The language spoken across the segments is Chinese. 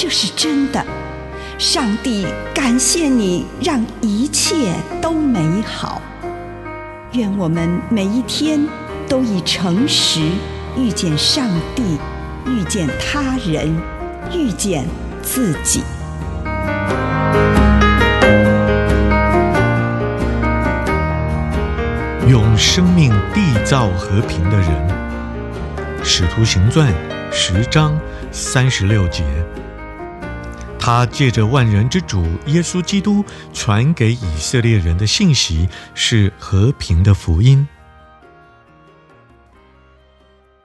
这是真的。上帝感谢你，让一切都美好。愿我们每一天都以诚实遇见上帝，遇见他人，遇见自己。用生命缔造和平的人，《使徒行传》十章三十六节。他借着万人之主耶稣基督传给以色列人的信息是和平的福音。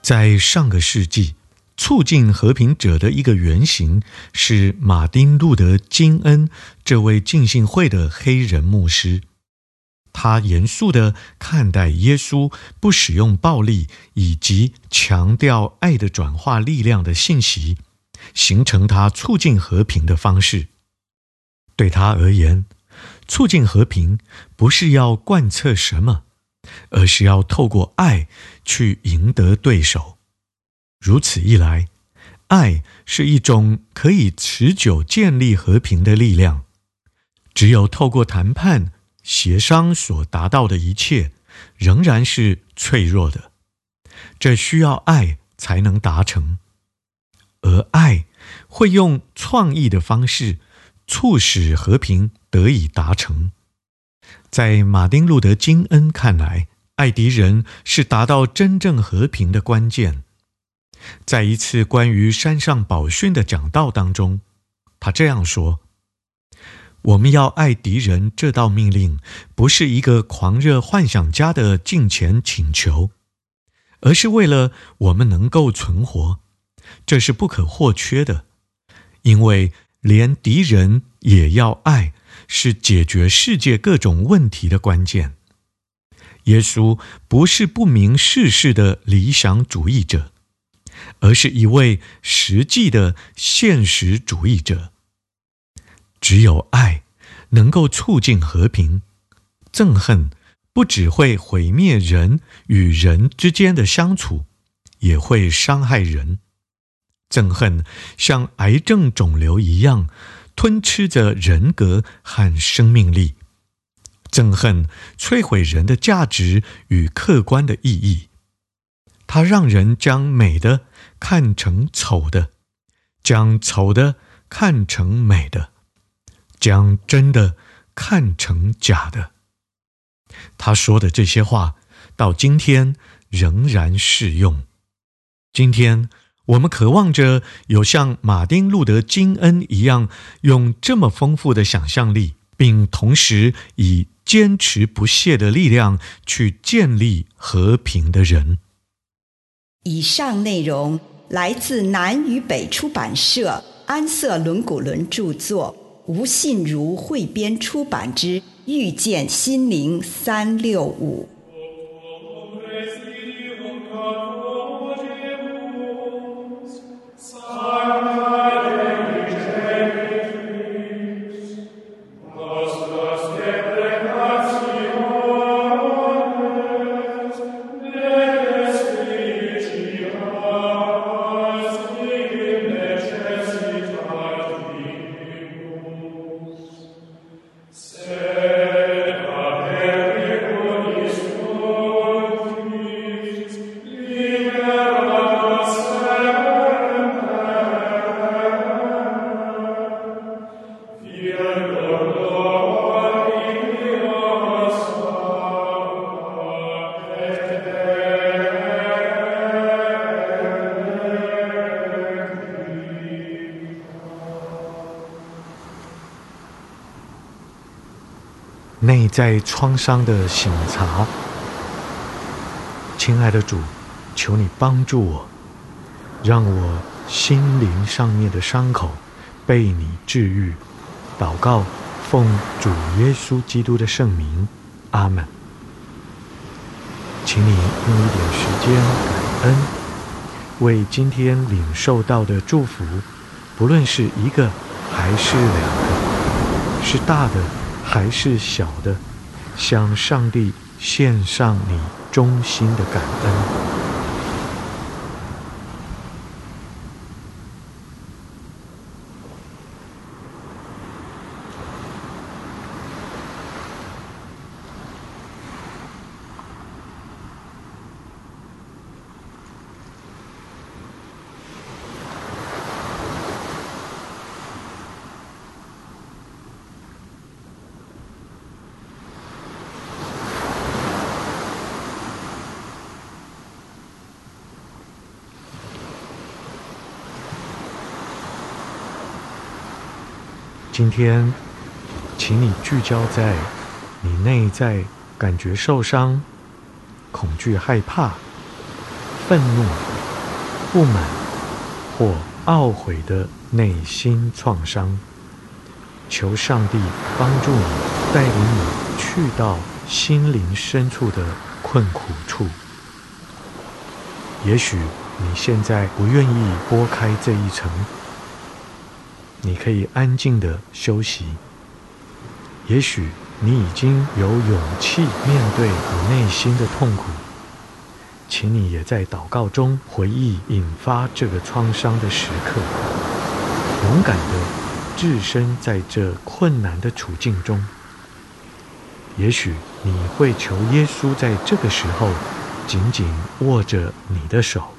在上个世纪，促进和平者的一个原型是马丁·路德·金恩这位浸信会的黑人牧师。他严肃地看待耶稣不使用暴力以及强调爱的转化力量的信息，形成他促进和平的方式。对他而言，促进和平不是要贯彻什么，而是要透过爱去赢得对手。如此一来，爱是一种可以持久建立和平的力量。只有透过谈判。协商所达到的一切仍然是脆弱的，这需要爱才能达成，而爱会用创意的方式促使和平得以达成。在马丁·路德·金恩看来，爱敌人是达到真正和平的关键。在一次关于山上宝训的讲道当中，他这样说。我们要爱敌人这道命令，不是一个狂热幻想家的进前请求，而是为了我们能够存活，这是不可或缺的。因为连敌人也要爱，是解决世界各种问题的关键。耶稣不是不明世事的理想主义者，而是一位实际的现实主义者。只有爱能够促进和平，憎恨不只会毁灭人与人之间的相处，也会伤害人。憎恨像癌症肿瘤一样吞吃着人格和生命力，憎恨摧毁人的价值与客观的意义。它让人将美的看成丑的，将丑的看成美的。将真的看成假的，他说的这些话到今天仍然适用。今天我们渴望着有像马丁·路德·金恩一样，用这么丰富的想象力，并同时以坚持不懈的力量去建立和平的人。以上内容来自南与北出版社安瑟伦古伦著作。吴信如汇编出版之《遇见心灵三六五》。内在创伤的省察，亲爱的主，求你帮助我，让我心灵上面的伤口被你治愈。祷告，奉主耶稣基督的圣名，阿门。请你用一点时间感恩，为今天领受到的祝福，不论是一个还是两个，是大的还是小的，向上帝献上你衷心的感恩。今天，请你聚焦在你内在感觉受伤、恐惧、害怕、愤怒、不满或懊悔的内心创伤。求上帝帮助你，带领你去到心灵深处的困苦处。也许你现在不愿意拨开这一层。你可以安静地休息。也许你已经有勇气面对你内心的痛苦，请你也在祷告中回忆引发这个创伤的时刻，勇敢地置身在这困难的处境中。也许你会求耶稣在这个时候紧紧握着你的手。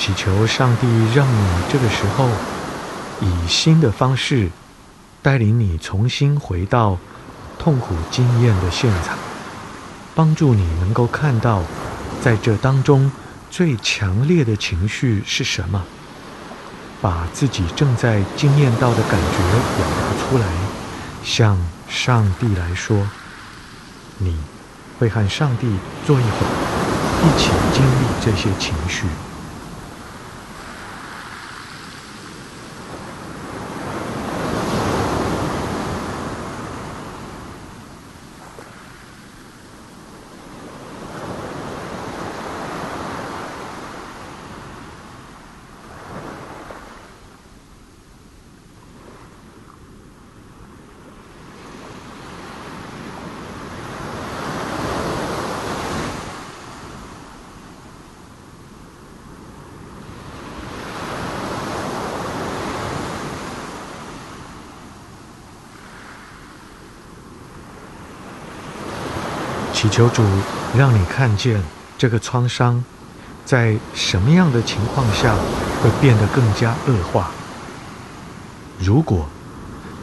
祈求上帝让你这个时候以新的方式带领你重新回到痛苦经验的现场，帮助你能够看到在这当中最强烈的情绪是什么，把自己正在经验到的感觉表达出来，向上帝来说，你会和上帝坐一会儿，一起经历这些情绪。祈求主让你看见这个创伤，在什么样的情况下会变得更加恶化。如果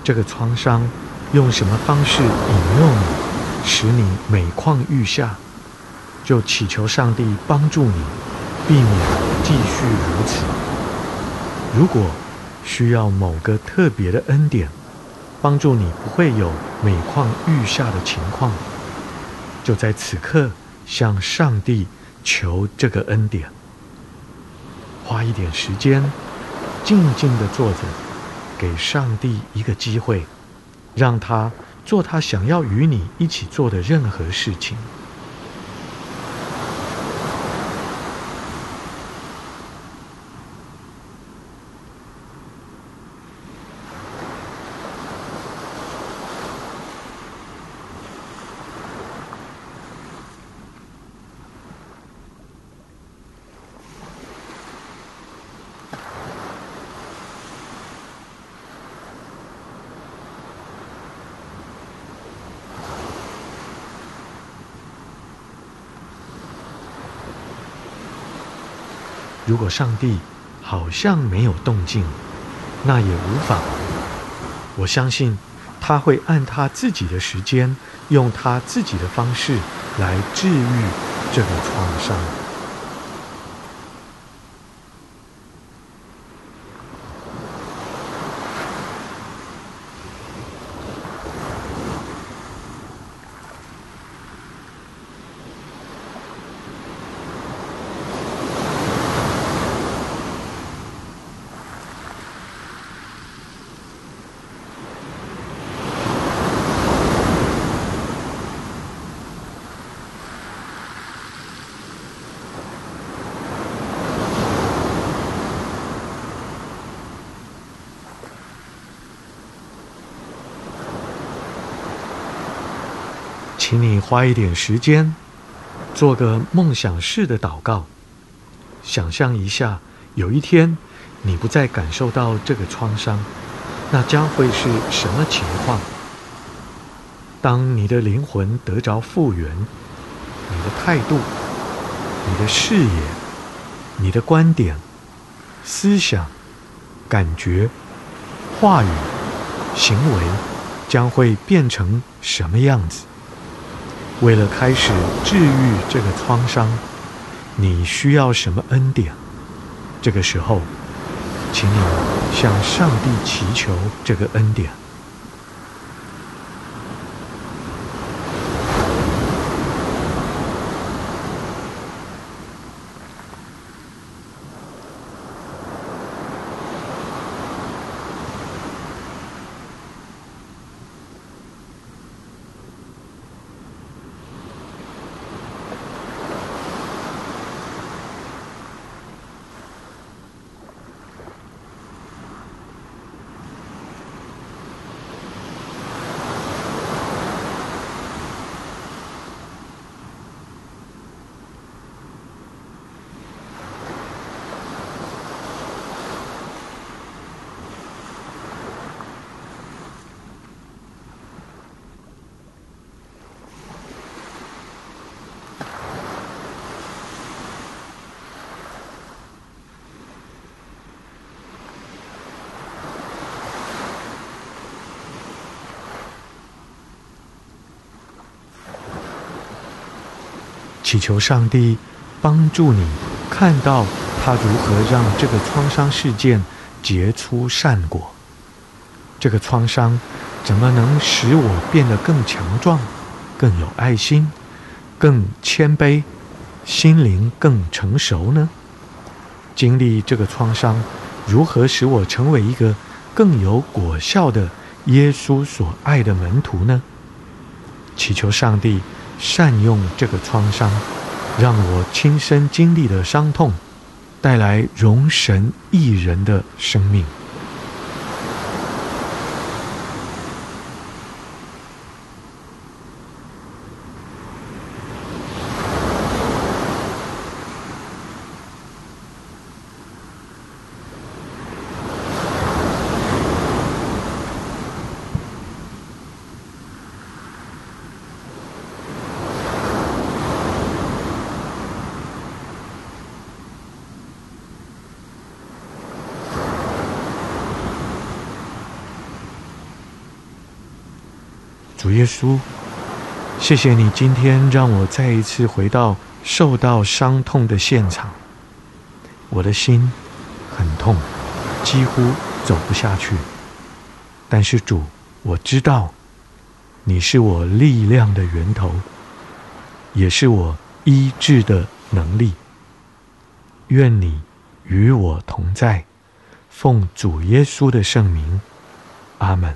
这个创伤用什么方式引诱你，使你每况愈下，就祈求上帝帮助你，避免继续如此。如果需要某个特别的恩典，帮助你不会有每况愈下的情况。就在此刻，向上帝求这个恩典。花一点时间，静静地坐着，给上帝一个机会，让他做他想要与你一起做的任何事情。如果上帝好像没有动静，那也无妨。我相信他会按他自己的时间，用他自己的方式来治愈这个创伤。请你花一点时间，做个梦想式的祷告。想象一下，有一天你不再感受到这个创伤，那将会是什么情况？当你的灵魂得着复原，你的态度、你的视野、你的观点、思想、感觉、话语、行为，将会变成什么样子？为了开始治愈这个创伤，你需要什么恩典？这个时候，请你向上帝祈求这个恩典。祈求上帝帮助你看到他如何让这个创伤事件结出善果。这个创伤怎么能使我变得更强壮、更有爱心、更谦卑、心灵更成熟呢？经历这个创伤，如何使我成为一个更有果效的耶稣所爱的门徒呢？祈求上帝。善用这个创伤，让我亲身经历的伤痛，带来容神一人的生命。主耶稣，谢谢你今天让我再一次回到受到伤痛的现场。我的心很痛，几乎走不下去。但是主，我知道你是我力量的源头，也是我医治的能力。愿你与我同在，奉主耶稣的圣名，阿门。